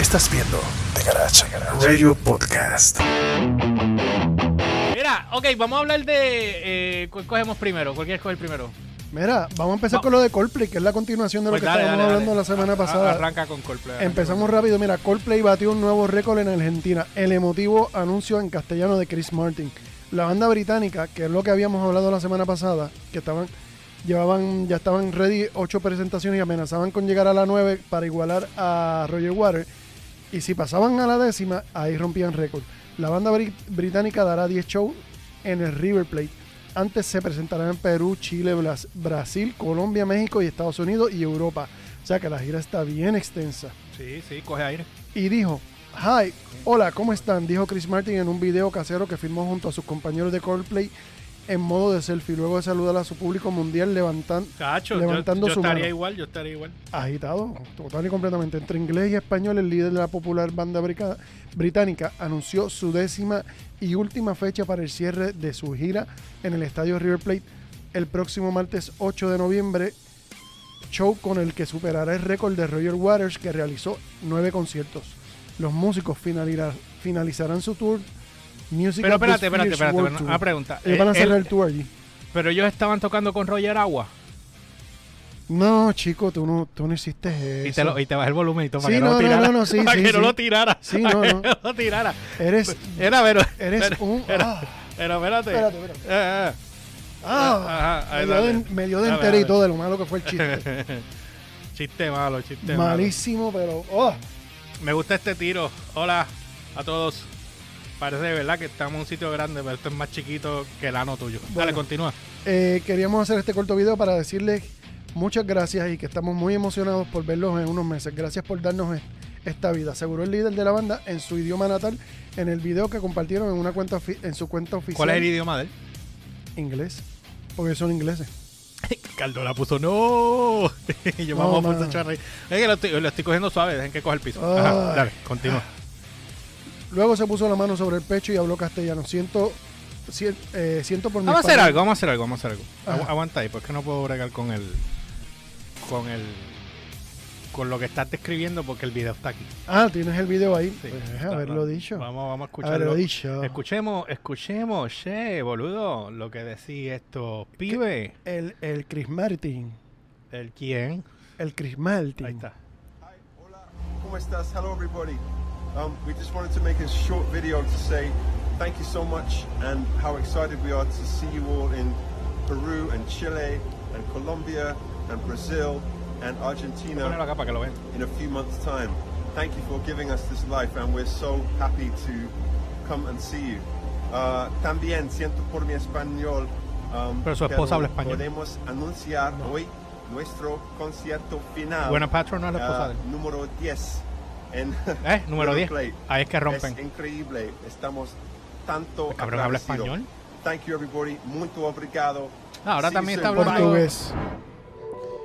Estás viendo The Garage Radio Podcast. Mira, ok, vamos a hablar de. Eh, ¿Cuál cogemos primero? ¿Cuál quieres coger primero? Mira, vamos a empezar Va- con lo de Coldplay, que es la continuación de lo Pues que dale, estábamos dale, hablando dale. la semana A- pasada. Arranca con Coldplay. arranca Empezamos con- rápido. Mira, Coldplay batió un nuevo récord en Argentina. El emotivo anuncio en castellano de Chris Martin. La banda británica, que es lo que habíamos hablado la semana pasada, que estaban, llevaban, ya estaban ready ocho presentaciones y amenazaban con llegar a la nueve para igualar a Roger Waters. Y si pasaban a la décima, ahí rompían récord. La banda bri- británica dará 10 shows en el River Plate. Antes se presentarán en Perú, Chile, Blas- Brasil, Colombia, México y Estados Unidos y Europa. O sea que la gira está bien extensa. Sí, sí, coge aire. Y dijo, Hi, hola, ¿cómo están? Dijo Chris Martin en un video casero que filmó junto a sus compañeros de Coldplay en modo de selfie. Luego de saludar a su público mundial levantan, Cacho, Levantando yo, yo su estaría mano. igual, yo estaría igual. agitado, total y completamente. Entre inglés y español, el líder de la popular banda brica- británica anunció su décima y última fecha para el cierre de su gira en el estadio River Plate el próximo martes 8 de noviembre. Show con el que superará el récord de Roger Waters, que realizó nueve conciertos. Los músicos finalizará- finalizarán su tour. Music Pero espérate, espérate, espérate. World Una, pregunta. Ellos Eh, van a cerrar él- el tour allí. pero ellos estaban tocando con Roger Agua. No, chico, tú no, tú no hiciste eso. Y te, lo, y te bajé el volumen y todo Sí, que no, no, no, lo tirara. no, no, sí, para sí, que no sí. lo tirara. Sí, para no, que no. lo tirara. Eres, Era, pero. eres pero, un... Pero, ah. pero espérate. Espérate, espérate. Eh, eh. Ah, Ajá, ahí me dio, de, me dio de enterito de lo malo que fue el chiste. chiste malo, chiste malo. Malísimo, pero. oh, Me gusta este tiro. Hola a todos. Parece de verdad que estamos en un sitio grande, pero esto es más chiquito que el ano tuyo. Dale, continúa. eh, queríamos hacer este corto video para decirles muchas gracias y que estamos muy emocionados por verlos en unos meses. Gracias por darnos e- esta vida, aseguró el líder de la banda en su idioma natal en el video que compartieron en una cuenta en su cuenta oficial. ¿Cuál es el idioma de él? Inglés. Porque son ingleses. Caldora puso no. yo No, vamos a poner a reír. Es que lo estoy, lo estoy cogiendo suave, dejen que coja el piso. Ajá, dale, continúa. Luego se puso la mano sobre el pecho y habló castellano. Siento, sien- eh, siento por mi Vamos a hacer algo, vamos a hacer algo, vamos a hacer algo. Agu- aguanta ahí, porque no puedo bregar con el. con el. con lo que estás describiendo, porque el video está aquí. Ah, tienes el video ahí. Sí, Pues, está, haberlo dicho. Vamos, vamos a escucharlo. Haberlo dicho. Escuchemos, escuchemos, che, boludo, lo que decía esto. Pibe. El, el Chris Martin. ¿El quién? El Chris Martin. Ahí está. Hi, hola, ¿cómo estás? Hello, everybody. Um, we just wanted to make a short video to say thank you so much and how excited we are to see you all in Peru and Chile and Colombia and Brazil and Argentina acá para que lo vean. in a few months' time. Thank you for giving us this life, and we're so happy to come and see you. Uh, también siento por mi español. um, Pero su esposa habla español. Podemos anunciar hoy nuestro concierto final. Buena Patro no es la esposa él. número 10 en ¿Eh? Número River 10. Plate. Ahí es que rompen. Es increíble. Estamos tanto El cabrón habla español. Thank you everybody. Muito obrigado. Ah, ahora you también está hablando-. Portugués.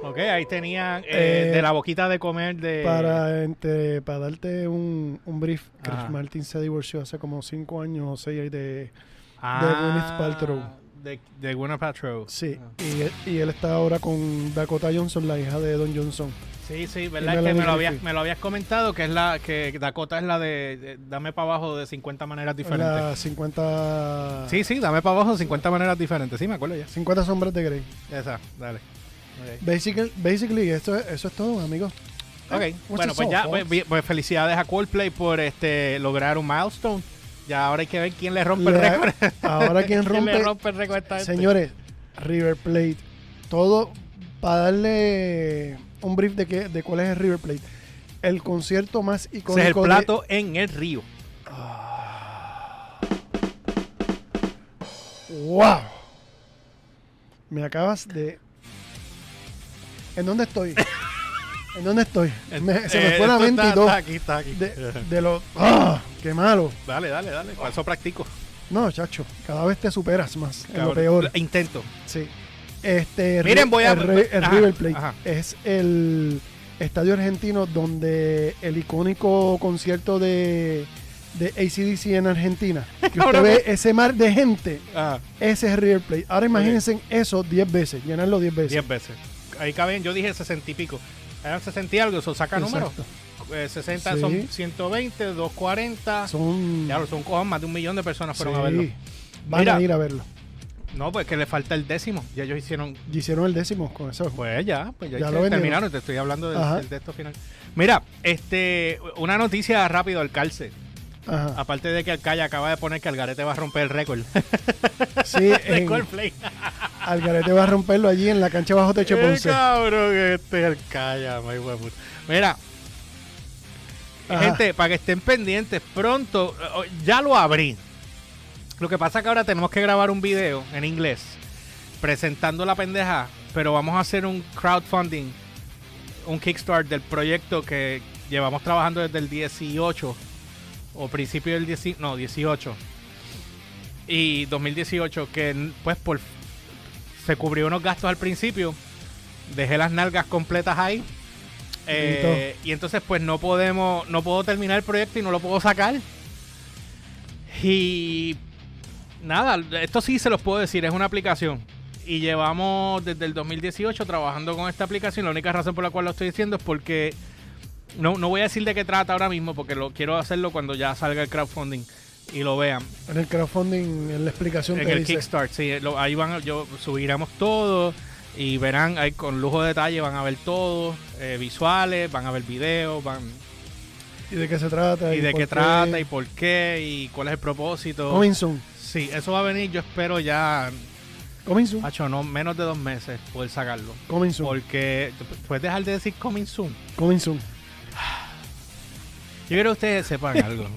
Ok, ahí tenían eh, Eh, de la boquita de comer de. Para, entre, para darte un, un brief, Chris Ajá. Martin se divorció hace como 5 años o 6 de... Ah, de Gwyneth Paltrow. De, de Gwyneth Paltrow. Sí, Ah. y, él- y él está ahora con Dakota Johnson, la hija de Don Johnson. Sí, sí, verdad es que me lo, habías, me lo habías comentado que es la que Dakota es la de, de dame para abajo de 50 maneras diferentes. La 50... Sí, sí, dame para abajo de 50 maneras diferentes. Sí, me acuerdo ya. 50 sombras de Grey. Esa, dale. Basically, basically esto es- eso es todo, amigos. Ok, What's bueno, pues ya, pues, pues felicidades a Coldplay por este lograr un milestone. Ya ahora hay que ver quién le rompe el récord. Ahora quien ¿Quién le rompe... rompe el récord esta? Señores, River Plate, todo para darle un brief de, qué, de cuál es el River Plate. El concierto más icónico Ese es el de- plato en el río. ¡Wow! Me acabas de... ¿En dónde estoy? ¿En dónde estoy? Me- se me Eh, fue la mente y todo. está aquí, está aquí. De, de lo... ¡Ah! ¡Qué malo! Dale, dale, dale. Para eso practico. No, chacho, cada vez te superas más. En lo Cabrón. peor. Intento. Sí. Este, Miren, voy a- el, el ajá, River Plate ajá. es el estadio argentino donde el icónico concierto de, de ACDC en Argentina. Que usted Cabrón. ve ese mar de gente. Ah, Ese es River Plate. Ahora imagínense eso 10 veces, llenarlo 10 veces. 10 veces. Ahí caben, yo dije 60 y pico. Eran 60 y algo, eso saca números. Exacto. eh, 60 Sí. son 120, 240. Son. Claro, son más de un millón de personas fueron a verlo. Van Mira. a ir a verlo. No, pues que le falta el décimo. Ya ellos hicieron. Hicieron el décimo con eso. Pues ya, pues ya, lo terminaron. Te estoy hablando del, esto final. Mira, este, una noticia rápido al calce. Ajá. Aparte de que Alcaya acaba de poner que Algarete va a romper el récord Sí, en, Coldplay. Algarete va a romperlo allí en la cancha bajo techo Ponce. cabrón que este Alcaya, my. Mira, Gente, para que estén pendientes, pronto, eh, ya lo abrí. Lo que pasa es que ahora tenemos que grabar un video en inglés presentando la pendeja, pero vamos a hacer un crowdfunding, un kickstart del proyecto que llevamos trabajando desde el 18 o principio del 10, no, 18 y 2018 que pues por se cubrió unos gastos al principio, dejé las nalgas completas ahí. Eh, y entonces pues no podemos, no puedo terminar el proyecto y no lo puedo sacar. Y nada, esto sí se los puedo decir, es una aplicación. Y llevamos desde el 2018 trabajando con esta aplicación. La única razón por la cual lo estoy diciendo es porque no, no voy a decir de qué trata ahora mismo, porque lo quiero hacerlo cuando ya salga el crowdfunding y lo vean. En el crowdfunding, en la explicación En te el dice. Kickstart, sí, lo- ahí van, yo subiremos todo y verán ahí con lujo de detalle, van a ver todo, eh, visuales, van a ver videos, van Y de qué se trata. y de qué trata y por qué y cuál es el propósito. Coming soon. Sí, eso va a venir, yo espero ya, Coming soon. hacho, no menos de dos meses poder sacarlo. Coming soon. Porque, ¿puedes dejar de decir coming soon? Coming soon. Yo quiero que ustedes sepan algo.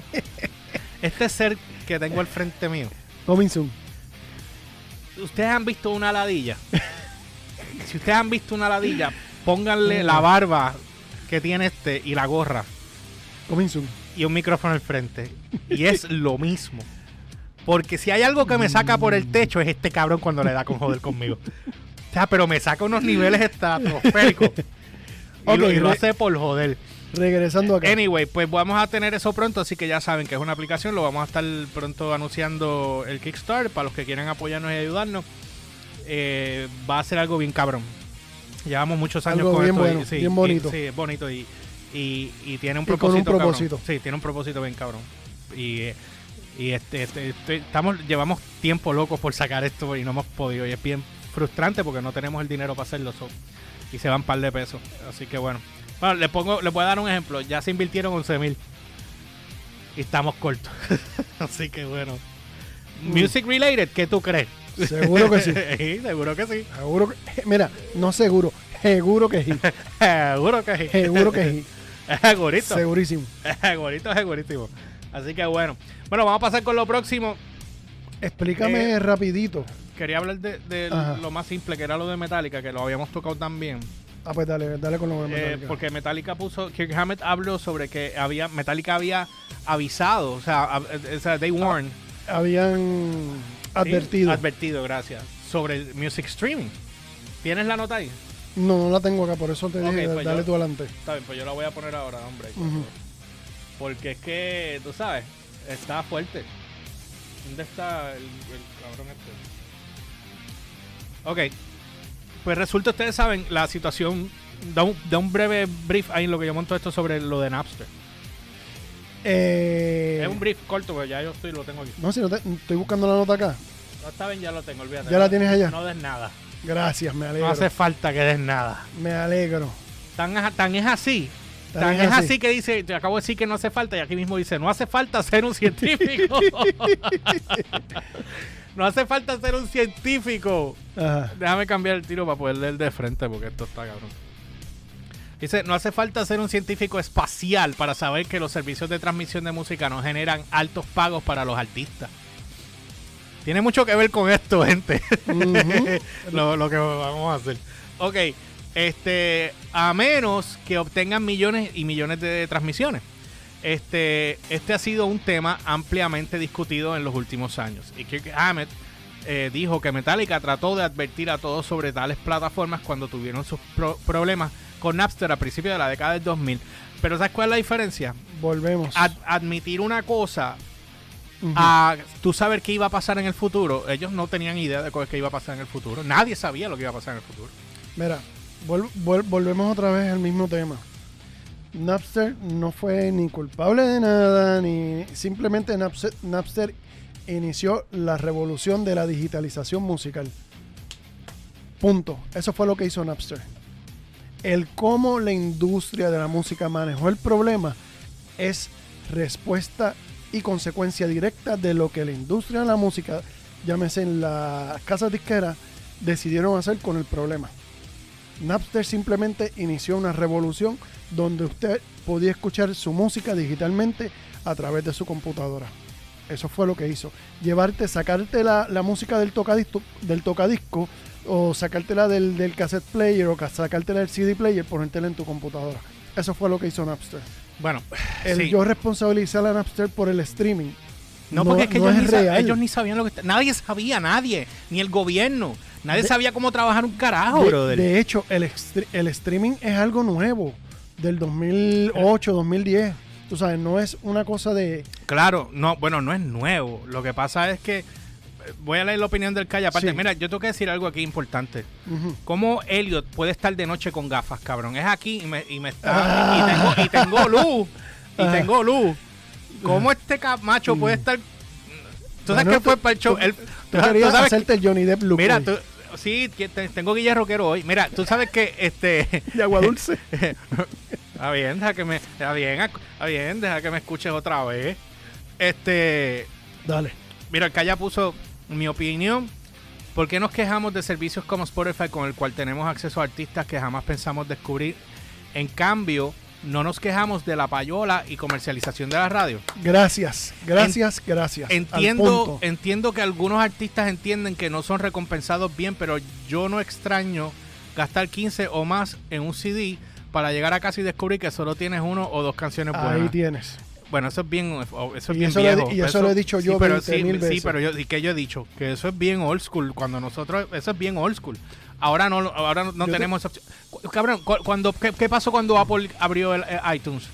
Este ser que tengo al frente mío, Coming soon. ¿ustedes han visto una ladilla? si ustedes han visto una ladilla, pónganle la barba que tiene este y la gorra Coming soon. y un micrófono al frente. Y es lo mismo. Porque si hay algo que me saca por el techo es este cabrón cuando le da con joder conmigo. O sea, pero me saca unos niveles estratosféricos. Y, lo, y lo hace por joder. Regresando acá. Anyway, pues vamos a tener eso pronto, así que ya saben que es una aplicación, lo vamos a estar pronto anunciando el Kickstarter para los que quieran apoyarnos y ayudarnos. Eh, va a ser algo bien cabrón. Llevamos muchos años Algo con bien esto. y- bueno, sí, bien y- bonito. sí, es bonito y, y, y tiene un Y con un propósito. cabrón. propósito. Sí, tiene un propósito bien cabrón. Y, y este, este- este- estamos, llevamos tiempo locos por sacar esto y no hemos podido. Y es bien frustrante porque no tenemos el dinero para hacerlo. so, y se van un par de pesos. Así que bueno. Bueno, le pongo, le voy a dar un ejemplo. Ya se invirtieron 11 mil. Y estamos cortos. Así que bueno. Music related, ¿qué tú crees? Seguro que sí. Sí, seguro que sí. Seguro que. Mira, no seguro. Seguro que sí. Seguro que sí. Seguro que sí. Segurito. Segurísimo. Segurito, segurísimo. Así que bueno. Bueno, vamos a pasar con lo próximo. Explícame Eh, rapidito. Quería hablar de, lo más simple, que era lo de Metallica, que lo habíamos tocado también. Ah, pues dale, dale con lo de Eh, Metallica. porque Metallica puso, Kirk Hammett habló sobre que había Metallica había avisado, o sea, a- o sea they warned, Habían ¿sí? advertido. advertido, gracias, sobre el music streaming. ¿Tienes la nota ahí? no, no la tengo acá, por eso te Ok, dije, pues dale yo- tú adelante. Está bien, pues yo la voy a poner ahora, hombre. Porque es que, tú sabes, está fuerte. ¿Dónde está el, el cabrón este? Ok. Pues resulta, ustedes saben, la situación. Da un, da un breve brief ahí en lo que yo monto esto sobre lo de Napster. Eh, Es un brief corto, pero ya yo estoy, lo tengo aquí. No, si no te- estoy buscando la nota acá. No está bien, ya lo tengo, olvídate. ¿Ya la tienes allá? No des nada. Gracias, me No alegro. hace falta que des nada. Me alegro. Tan, es así. Tan Tan, es es así. así. que dice, te acabo de decir que no hace falta y aquí mismo dice, no hace falta ser un científico. no hace falta ser un científico. Ajá. Déjame cambiar el tiro para poder leer de frente porque esto está cabrón. Dice, no hace falta ser un científico espacial para saber que los servicios de transmisión de música no generan altos pagos para los artistas. Tiene mucho que ver con esto, gente. Lo que vamos a hacer. Ok, este, a menos que obtengan millones y millones de transmisiones. Este, este ha sido un tema ampliamente discutido en los últimos años. Y Kirk Hammett eh, dijo que Metallica trató de advertir a todos sobre tales plataformas cuando tuvieron sus pro- problemas con Napster a principios de la década del 2000. Pero ¿sabes cuál es la diferencia? Volvemos. Ad- admitir una cosa a tú saber qué iba a pasar en el futuro. Ellos no tenían idea de qué iba a pasar en el futuro. Nadie sabía lo que iba a pasar en el futuro. Mira, vol- vol- volvemos otra vez al mismo tema. Napster no fue ni culpable de nada, ni simplemente Napster, Napster inició la revolución de la digitalización musical. Punto. Eso fue lo que hizo Napster. El cómo la industria de la música manejó el problema es respuesta y consecuencia directa de lo que la industria de la música, llámese en las casas disqueras, decidieron hacer con el problema. Napster simplemente inició una revolución donde usted podía escuchar su música digitalmente a través de su computadora. Eso fue lo que hizo. Llevarte, sacarte la, la música del tocadisco, del tocadisco o sacártela del, del cassette player o sacártela del CD player, ponértela en tu computadora. Eso fue lo que hizo Napster. Bueno, El sí. yo responsabilizar a Napster por el streaming. No, porque es que no ellos, es ni sa- real. ellos ni sabían lo que... Nadie sabía, nadie. Ni el gobierno. Nadie De- sabía cómo trabajar un carajo, de, brother. de hecho, el, el streaming es algo nuevo, del 2008, 2010. Tú sabes, no es una cosa de... Claro, no, bueno, no es nuevo. Lo que pasa es que... Voy a leer la opinión del Calle. Aparte, Sí. mira, yo tengo que decir algo aquí importante. ¿Cómo Elliot puede estar de noche con gafas, cabrón? Es aquí y me, y me está. Ah. Y, tengo, y tengo luz. Y Ah. tengo luz. ¿Cómo este ca- macho puede estar.? ¿Tú sabes Bueno, qué fue para el show? tú- Tú tú querías sabes que- hacerte el Johnny Depp look Mira, tú, sí, que te- tengo Guille Roquero hoy. Mira, tú sabes que este. de agua dulce. Está bien, deja que me. Está bien, está bien, deja que me escuches otra vez. Este. Dale. Mira, el Calla puso mi opinión. ¿Por qué nos quejamos de servicios como Spotify con el cual tenemos acceso a artistas que jamás pensamos descubrir? En cambio, no nos quejamos de la payola y comercialización de la radio. Gracias, gracias, gracias. Entiendo, entiendo que algunos artistas entienden que no son recompensados bien, pero yo no extraño gastar 15 o más en un CD para llegar a casa y descubrir que solo tienes uno o dos canciones buenas. Ahí tienes. Bueno, eso es bien, eso es Y bien eso lo viejo. y eso lo he dicho yo sí, pero 20 sí, mil sí, pero yo, y que yo he dicho que eso es bien old school. Cuando nosotros, eso es bien old school. Ahora no, ahora no, Yo tenemos opción. Cabrón, cu- cuando, ¿qué, qué pasó cuando Apple abrió el iTunes?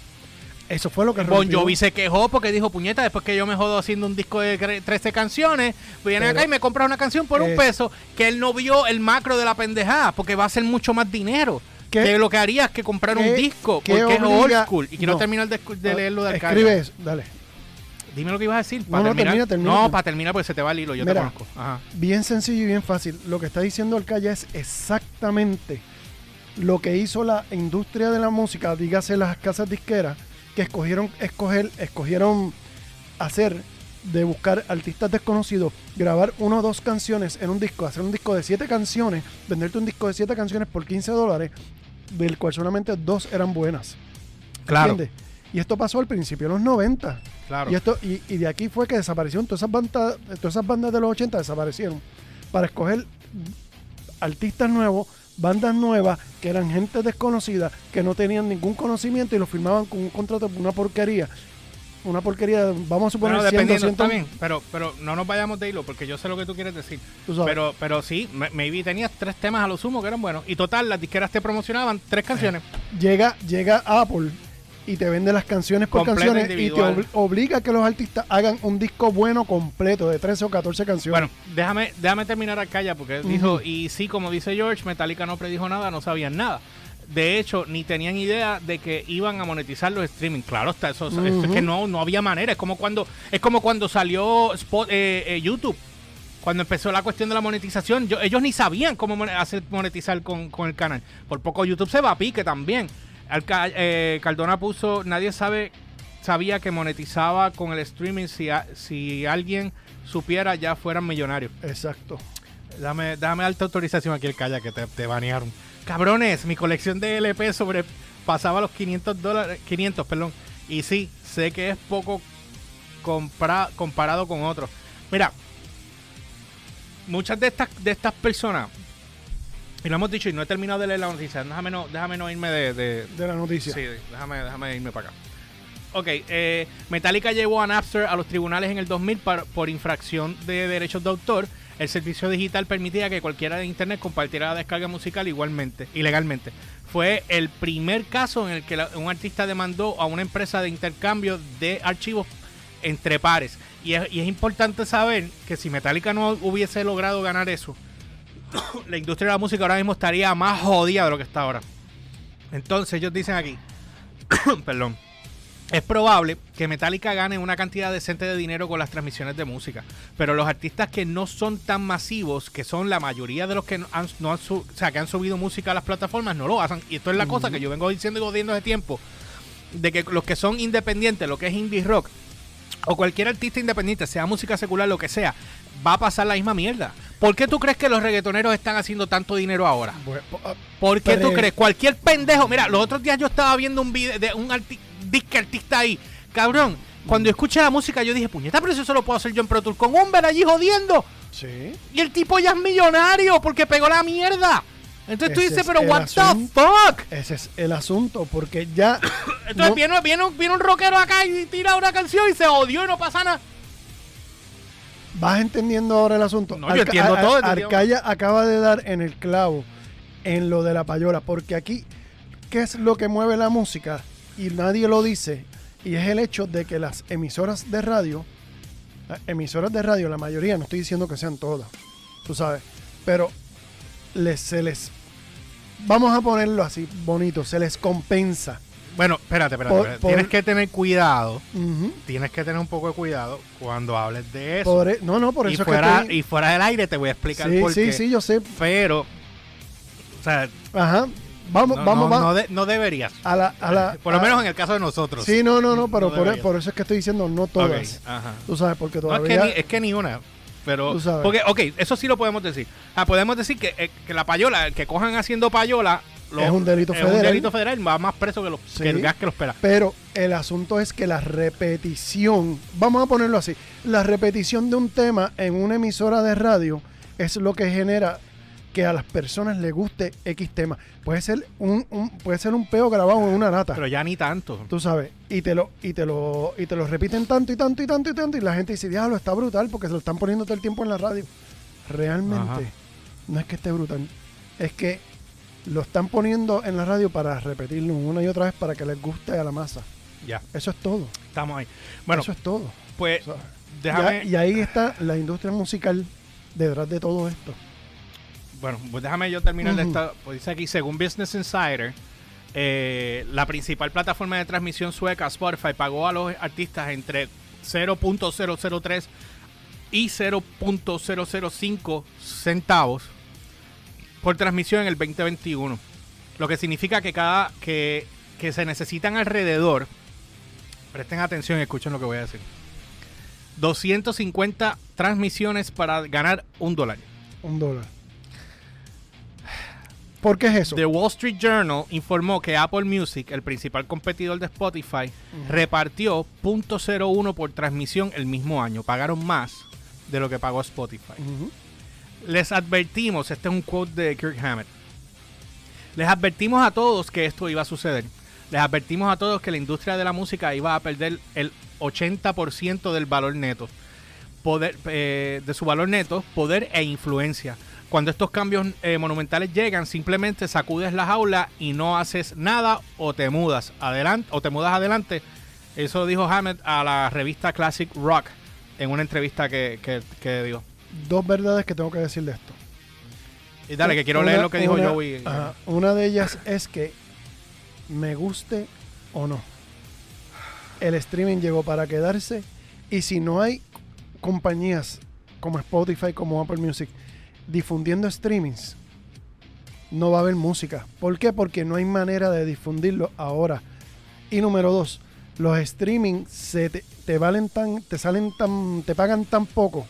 Eso fue lo que Bon rompió. Jovi se quejó porque dijo, puñeta, después que yo me jodo haciendo un disco de cre- 13 canciones, viene Pero- acá y me compras una canción por un Es- peso, que él no vio el macro de la pendejada, porque va a ser mucho más dinero. ¿Qué- que lo que haría es que comprar un disco, porque es old obliga- school. Y quiero no. terminar de, de leerlo de acá. Escribe eso, dale. Dime lo que ibas a decir. No, Para no, terminar. termina, termina. No, para terminar, porque se te va el hilo. Yo Mira. te conozco. Ajá. Bien sencillo y bien fácil. Lo que está diciendo Calle es exactamente lo que hizo la industria de la música, dígase las casas disqueras, que escogieron, escoger, escogieron hacer de buscar artistas desconocidos, grabar una o dos canciones en un disco, hacer un disco de siete canciones, venderte un disco de siete canciones por 15 dólares, del cual solamente dos eran buenas. Claro. ¿Entiendes? Y esto pasó al principio de los 90. Claro. Y, esto, y, y de aquí fue que desaparecieron todas esas bandas, todas esas bandas de los 80 desaparecieron para escoger artistas nuevos, bandas nuevas, que eran gente desconocida, que no tenían ningún conocimiento y lo firmaban con un contrato por una porquería. Una porquería, vamos a suponer Bueno, 100, dependiendo, 200, está bien, pero, pero no nos vayamos de hilo, porque yo sé lo que tú quieres decir. tú sabes. Pero, pero sí, me- maybe tenías tres temas a lo sumo que eran buenos. Y total, las disqueras te promocionaban tres canciones. llega, llega Apple y te vende las canciones por canciones y te obliga a que los artistas hagan un disco bueno completo de 13 o 14 canciones. Bueno, déjame, déjame terminar acá ya, porque dijo, y sí, como dice George, Metallica no predijo nada, no sabían nada. De hecho, ni tenían idea de que iban a monetizar los streaming. Claro, está, eso, es que no, no había manera. Es como cuando, es como cuando salió Spot- eh, eh, YouTube. Cuando empezó la cuestión de la monetización, yo- ellos ni sabían cómo hacer monetizar con, con el canal. Por poco YouTube se va a pique también. Alca- eh, Cardona puso, nadie sabe, sabía que monetizaba con el streaming si, a- si alguien supiera ya fueran millonarios. Exacto. Dame, dame alta autorización aquí el calla que te, te banearon. Cabrones, mi colección de LP sobrepasaba los 500 dólares, 500, perdón. Y sí, sé que es poco compra- comparado con otros. Mira, muchas de estas, de estas personas, y lo hemos dicho y no he terminado de leer la noticia, déjame no, déjame no irme de- de, De la noticia. Sí, déjame, déjame irme para acá. Ok, eh, Metallica llevó a Napster a los tribunales en el 2000 par- por infracción de derechos de autor. El servicio digital permitía que cualquiera de internet compartiera la descarga musical igualmente, ilegalmente. Fue el primer caso en el que un artista demandó a una empresa de intercambio de archivos entre pares. Y es, y es importante saber que si Metallica no hubiese logrado ganar eso, la industria de la música ahora mismo estaría más jodida de lo que está ahora. Entonces ellos dicen aquí, perdón, es probable que Metallica gane una cantidad decente de dinero con las transmisiones de música, pero los artistas que no son tan masivos, que son la mayoría de los que no han, no han su- o sea, que han subido música a las plataformas, no lo hacen. Y esto es la cosa que yo vengo diciendo y godiendo de tiempo, de que los que son independientes, lo que es indie rock, o cualquier artista independiente, sea música secular, lo que sea, va a pasar la misma mierda. ¿Por qué tú crees que los reggaetoneros están haciendo tanto dinero ahora? Ah, ¿Por qué tú crees? Cualquier pendejo. Mira, los otros días yo estaba viendo un video de un arti- disque artista ahí. Cabrón, cuando escuché la música, yo dije, puñeta, pero eso solo puedo hacer yo en Pro Tool con Humber allí jodiendo. sí. Y el tipo ya es millonario porque pegó la mierda. Entonces tú dices, es pero what the fuck? Ese es el asunto, porque ya. Entonces no- viene, viene, un- viene un rockero acá y tira una canción y se odió y no pasa nada. ¿Vas entendiendo ahora el asunto? No, yo entiendo todo. Arcaya acaba de dar en el clavo en lo de la payola, porque aquí, ¿qué es lo que mueve la música? Y nadie lo dice, y es el hecho de que las emisoras de radio, las emisoras de radio, la mayoría, no estoy diciendo que sean todas, tú sabes, pero les, se les, vamos a ponerlo así, bonito, se les compensa. Bueno, espérate, espérate. Por- espérate. por- Tienes que tener cuidado. Tienes que tener un poco de cuidado cuando hables de eso. Por e- no, no, por y, eso fuera, es que... y fuera del aire te voy a explicar sí, por sí, qué. sí, yo sé. Pero, o sea, Ajá. Vamos, no, vamos, no, vamos. no de- no deberías. a la, a la, por lo a- menos en el caso de nosotros. Sí, no, no, no, pero No por, eso es que estoy diciendo no todas. ajá. Tú sabes, porque No, es que, todavía. ni, es que ni una. Pero, Tú sabes. porque, ok, eso sí lo podemos decir. Ah, podemos decir que, eh, que la payola, el que cojan haciendo payola, lo- Es un delito es federal. un delito federal, va más preso que, los, Sí. que el gas que lo espera. Pero el asunto es que la repetición, vamos a ponerlo así, la repetición de un tema en una emisora de radio es lo que genera que a las personas les guste X tema. Puede ser un, un- puede ser un peo grabado en una lata. Pero ya ni tanto. Tú sabes, y te lo, y te lo, y te lo repiten tanto y tanto y tanto y tanto, y la gente dice, diablo, está brutal porque se lo están poniendo todo el tiempo en la radio. Realmente, Ajá. no es que esté brutal, es que lo están poniendo en la radio para repetirlo una y otra vez para que les guste a la masa. Ya, Eso es todo. estamos ahí. Bueno, Eso es todo. pues, O sea, déjame. ya- y ahí está la industria musical detrás de todo esto. Bueno, pues déjame yo terminar de esta. Pues dice aquí, según Business Insider, eh, la principal plataforma de transmisión sueca, Spotify, pagó a los artistas entre 0.003 y 0.005 centavos por transmisión en el 2021. Lo que significa que cada que, que se necesitan alrededor, presten atención y escuchen lo que voy a decir, 250 transmisiones para ganar un dólar. Un dólar. ¿Por qué es eso? The Wall Street Journal informó que Apple Music, el principal competidor de Spotify, repartió .01 por transmisión el mismo año. Pagaron más de lo que pagó Spotify. Les advertimos, este es un quote de Kirk Hammett. Les advertimos a todos que esto iba a suceder. Les advertimos a todos que la industria de la música iba a perder el 80% del valor neto. Poder, eh, de su valor neto, poder e influencia. Cuando estos cambios eh, monumentales llegan, simplemente sacudes la jaula y no haces nada o te mudas adelante o te mudas adelante. Eso dijo Hammett a la revista Classic Rock en una entrevista que, que, que dio. Dos verdades que tengo que decir de esto. Y dale, que quiero Una- leer lo que dijo una- Joey. ajá, una de ellas es que me guste o no. El streaming llegó para quedarse y si no hay compañías como Spotify, como Apple Music, difundiendo streamings, no va a haber música. ¿Por qué? Porque no hay manera de difundirlo ahora. Y número dos, los streaming se te, te valen tan, te salen tan, te pagan tan poco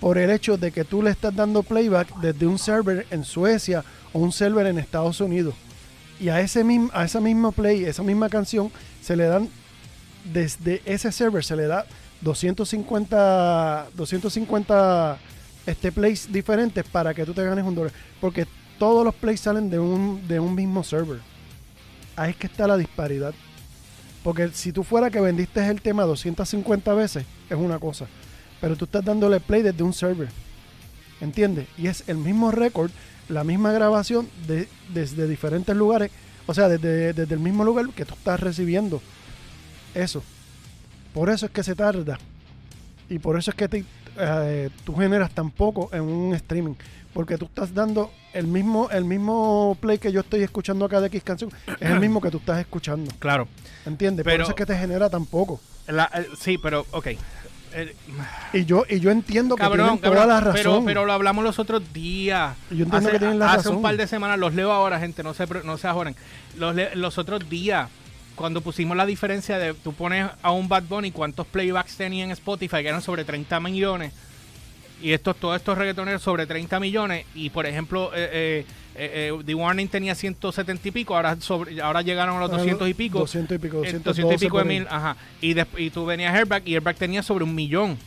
por el hecho de que tú le estás dando playback desde un server en Suecia o un server en Estados Unidos. Y a ese mismo, a esa misma play, esa misma canción, se le dan desde ese server se le da 250 250 este plays diferentes para que tú te ganes un dólar, porque todos los plays salen de un de un mismo server. Ahí es que está la disparidad. Porque si tú fuera que vendiste el tema 250 veces, es una cosa. Pero tú estás dándole play desde un server. ¿Entiendes? Y es el mismo récord, la misma grabación de, desde diferentes lugares. O sea, desde, desde el mismo lugar que tú estás recibiendo eso. Por eso es que se tarda. Y por eso es que te- eh, tú generas tan poco en un streaming. Porque tú estás dando el mismo, el mismo play que yo estoy escuchando acá de X canción, es el mismo que tú estás escuchando. Claro. ¿Entiendes? Pero- Por eso es que te genera tan poco. La- eh, sí, pero, ok. Eh, Y yo, y yo entiendo que cabrón, tienen toda cabrón, la razón. Pero, pero lo hablamos los otros días. Yo entiendo hace, que tienen la hace razón. un par de semanas, los leo ahora, gente, no se, no se ajoren. Los, los otros días, cuando pusimos la diferencia de tú pones a un Bad Bunny cuántos playbacks tenía en Spotify, que eran sobre 30 millones, y estos, todos estos reggaetoneros sobre 30 millones, y por ejemplo, eh, eh, eh, eh, The Warning tenía 170 y pico, ahora, sobre, ahora llegaron a los 200 y pico. 200 y pico, Eh, 212 200 y pico de mil, ajá. Y, des- y tú venías Airbag y Airbag tenía sobre un millón.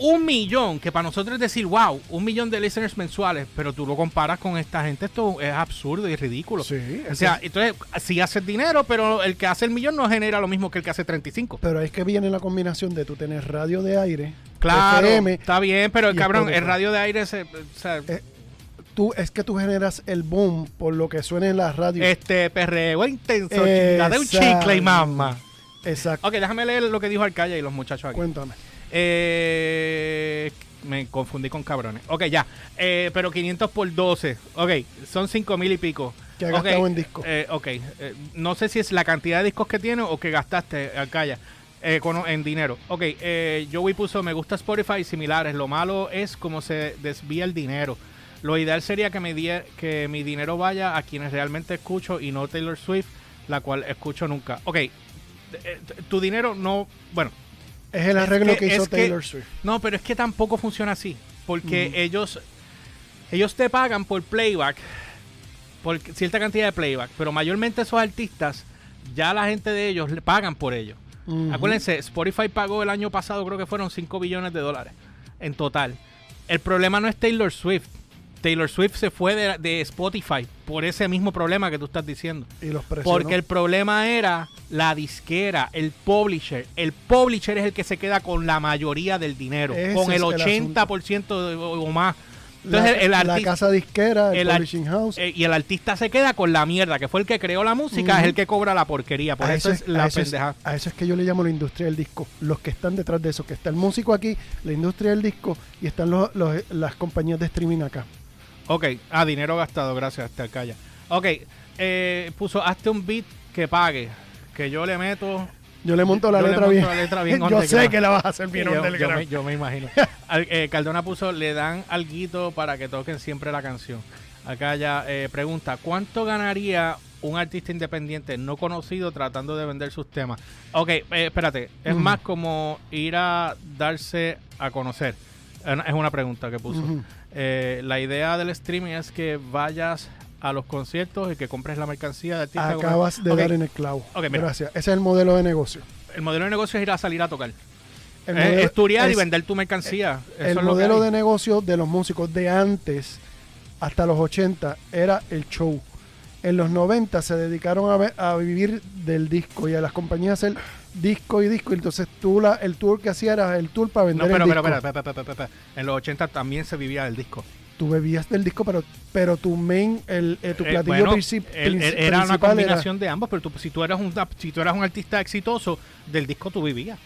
Un millón, que para nosotros es decir, wow, un millón de listeners mensuales, pero tú lo comparas con esta gente, esto es absurdo y ridículo. Sí, O sea, entonces, sí haces dinero, pero el que hace el millón no genera lo mismo que el que hace 35. Pero es que viene la combinación de tú tener radio de aire, Claro, FM, está bien, pero cabrón, el radio de aire se, o sea, Eh, tú, es que tú generas el boom por lo que suena en la radio. este perreo intenso, chingada de un chicle y mamá. Exacto. Ok, déjame leer lo que dijo Arcaya y los muchachos aquí. Cuéntame. Eh, me confundí con cabrones. Ok, ya. Eh, pero 500 por 12. Ok, son 5 mil y pico. Que ha gastado en disco. eh, ok, eh, no sé si es la cantidad de discos que tiene o que gastaste, Alcaya, eh, con- en dinero. Ok, eh, Joey puso, me gusta Spotify y similares. Lo malo es cómo se desvía el dinero. Lo ideal sería que, me die- que mi dinero vaya a quienes realmente escucho y no Taylor Swift, la cual escucho nunca. Ok, eh, tu dinero no... Bueno, Es el es arreglo que, que- hizo que- Taylor Swift. no, pero es que tampoco funciona así. Porque ellos ellos te pagan por playback, por cierta cantidad de playback, pero mayormente esos artistas, ya la gente de ellos le pagan por ellos. Acuérdense, Spotify pagó el año pasado, creo que fueron 5 billones de dólares en total. El problema no es Taylor Swift. Taylor Swift se fue de, de Spotify por ese mismo problema que tú estás diciendo. Y los. Porque el problema era la disquera, el publisher. El publisher es el que se queda con la mayoría del dinero, Ese con el es el 80% de- o o más. la, Entonces el, la artista casa disquera, el, el publishing house. eh, y el artista se queda con la mierda, que fue el que creó la música, es el que cobra la porquería. Por a eso es la eso es- pendeja. a eso es que yo le llamo la industria del disco. Los que están detrás de eso, que está el músico aquí, la industria del disco y están los, los- las compañías de streaming acá. Ok, ah, dinero gastado, gracias, te calla. Ok, eh, puso, hazte un beat que pague, que yo le meto Yo le monto la Yo le letra monto bien. la letra bien yo sé que la vas a hacer bien yo, yo me, yo me imagino. Al- eh, Cardona puso, le dan alguito para que toquen siempre la canción. Acá ya eh, pregunta, ¿cuánto ganaría un artista independiente no conocido tratando de vender sus temas? Ok, eh, espérate, es Ujú. más como ir a darse a conocer. Es una pregunta que puso. Eh, la idea del streaming es que vayas a los conciertos y que compres la mercancía de artista. Acabas de dar en el clavo. Gracias. Ese es el modelo de negocio. El modelo de negocio es ir a salir a tocar. El Es modelo- estudiar y es vender tu mercancía. El es modelo de negocio de los músicos de antes hasta los 80 era el show. En los 90 se dedicaron a, a vivir del disco y a las compañías hacer disco y disco. Entonces tú la, el tour que hacía era el tour para No, vender pero, el pero, disco. pero, pero, pero, pero, pero, En los 80 también se vivía del disco. Tú bebías del disco, pero, pero tu main, el, eh, tu Eh, platillo bueno, princip- el- el- princi- era una principal combinación de ambos, pero tú- si, tú eras un, si tú eras un artista exitoso, del disco tú vivías.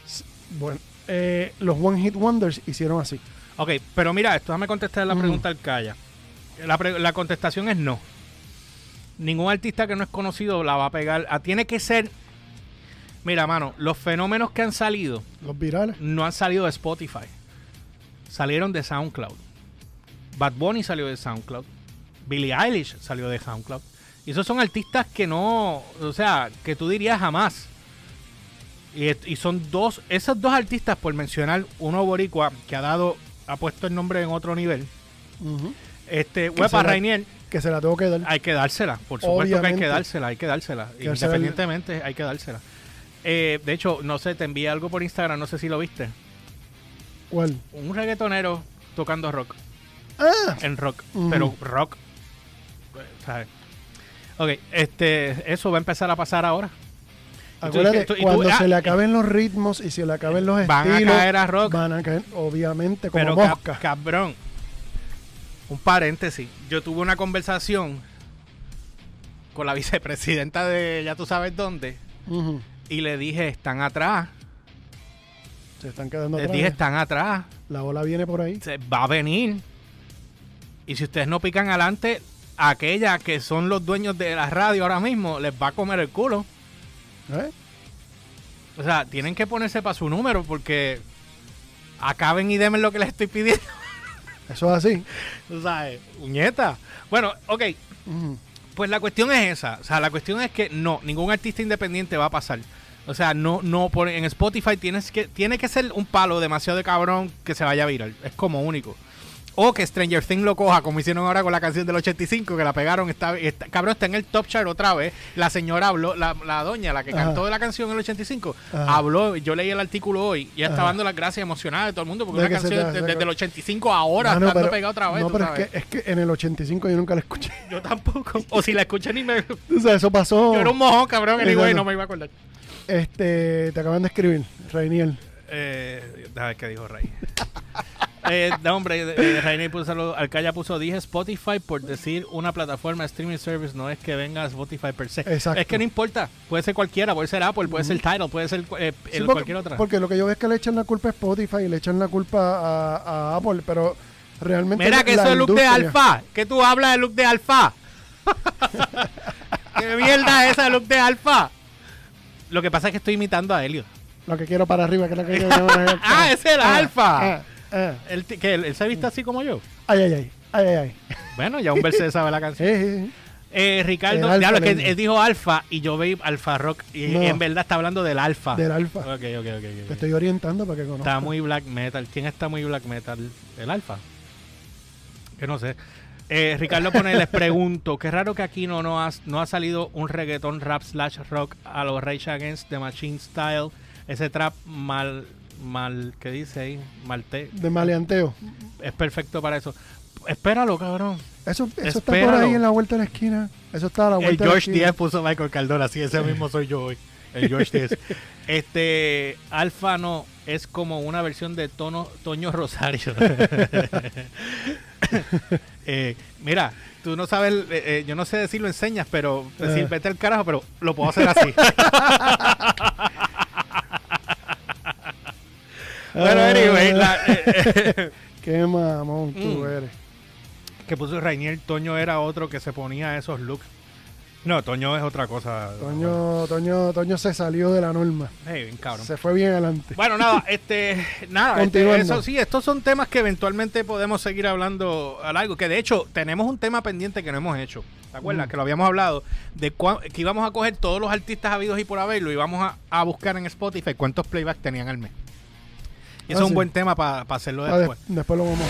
Bueno, eh, los One Hit Wonders hicieron así. Ok, pero mira esto, déjame contestar la Mm. pregunta al Calla. La, pre- la contestación es no. Ningún artista que no es conocido la va a pegar. Ah, tiene que ser. Mira, mano, los fenómenos que han salido Los virales. no han salido de Spotify. Salieron de SoundCloud. Bad Bunny salió de SoundCloud. Billie Eilish salió de SoundCloud. Y esos son artistas que no, o sea, que tú dirías jamás. Y, y son dos, esos dos artistas, por mencionar, uno boricua que ha dado, ha puesto el nombre en otro nivel. Este, Huepa Rainier, Que se la tengo que dar. hay que dársela, por supuesto que hay que dársela, hay que dársela. Que Independientemente, hay que dársela. Eh, de hecho, no sé, te envié algo por Instagram, no sé si lo viste. ¿Cuál? Un reggaetonero tocando rock. Ah, En rock. Pero rock. ¿sabes? Ok, este, eso va a empezar a pasar ahora. Y tú- acuérdate, tú- y tú- cuando ah, se le acaben los ritmos y se le acaben los Van a caer a rock. van a caer, obviamente, como Pero ca- mosca. cabrón. Un paréntesis. Yo tuve una conversación con la vicepresidenta de ya tú sabes dónde. Y le dije, están atrás. Se están quedando Les atrás. dije, están atrás. La ola viene por ahí. Se va a venir. Y si ustedes no pican adelante, aquella que son los dueños de la radio ahora mismo les va a comer el culo. ¿Eh? O sea, tienen que ponerse para su número porque acaben y denme lo que les estoy pidiendo. Eso es así. Tú sabes, uñeta. Bueno, ok, Ujú. Pues la cuestión es esa. O sea, la cuestión es que no, ningún artista independiente va a pasar. O sea, no, no, en Spotify tienes que, tiene que ser un palo demasiado de cabrón que se vaya viral. Es como único. O que Stranger Things lo coja, como hicieron ahora con la canción del 85, que la pegaron. Está, está- cabrón, está en el top chart otra vez. La señora habló, la, la doña, la que Ajá. cantó de la canción en el 85, Ajá. habló. Yo leí el artículo hoy y está Ajá. dando las gracias emocionadas de todo el mundo porque De una canción desde el 85 a ahora Ah, no, estando pero- pegada otra vez. No, tú pero es que, es que en el 85 yo nunca la escuché. Yo tampoco. O si la escuché ni me. O sea, eso pasó. Yo era un mojón, cabrón. Anyway, no me iba a acordar. Este, te acaban de escribir, Reiniel. Eh, a ver qué dijo Rey. eh, no, hombre, eh, Reiner puso, Alcaya puso, dije Spotify por decir una plataforma streaming service, no es que venga Spotify per se. Exacto. Es que no importa, puede ser cualquiera, puede ser Apple, puede ser Tidal, puede ser eh, Sí, el- porque, cualquier otra. Porque lo que yo veo es que le echan la culpa a Spotify y le echan la culpa a, a Apple, pero realmente. Mira que eso es look de alfa, que tú hablas de look de alfa. ¿Qué mierda es esa look de alfa? Lo que pasa es que estoy imitando a Helio. Lo que quiero para arriba, que es lo que yo Ah, ese es el alfa. ah, ah. Él, t- que él, él se viste así como yo. Ay, ay, ay. Ay, ay, ay. Bueno, ya un verse sabe la canción. Sí, sí, sí. Eh, Ricardo, El alfa diablo, es que él dijo alfa y yo veí alfa rock y, No. y en verdad está hablando del alfa. Del alfa. Ok, ok, ok. ok, ok. Te estoy orientando para que conozcas. Está muy black metal. ¿Quién está muy black metal? ¿El alfa? Que no sé. Eh, Ricardo pone, les pregunto, qué raro que aquí no, no, ha, no ha salido un reggaetón rap slash rock a los Rage Against the Machine Style. Ese trap mal, mal, ¿qué dice ahí? Malte. De maleanteo. Es perfecto para eso. Espéralo, cabrón. Eso, eso está por ahí en la vuelta de la esquina. Eso está a la El vuelta de la George esquina. Díaz puso Michael Cardona, sí, ese mismo soy yo hoy. El George Díaz. Este, Alfa no, es como una versión de tono, Toño Rosario. Eh, mira, tú no sabes, eh, eh, yo no sé decir lo enseñas, pero decir vete al carajo, pero lo puedo hacer así. bueno, anyway, la- eh, Qué mamón tú Mm. eres. que puso Rainier, Toño era otro que se ponía esos looks. No, Toño es otra cosa. Toño, Toño, Toño se salió de la norma. Hey, bien cabrón. Se fue bien adelante. Bueno, nada, este, nada, este, Continuando. eso sí, estos son temas que eventualmente podemos seguir hablando a largo, que de hecho tenemos un tema pendiente que no hemos hecho. ¿Te acuerdas? Mm. Que lo habíamos hablado de que íbamos a coger todos los artistas habidos y por haberlo y vamos a, a buscar en Spotify cuántos playbacks tenían al mes. Y eso Ah, es un sí. buen tema para hacerlo Ah, de- después. después lo vamos a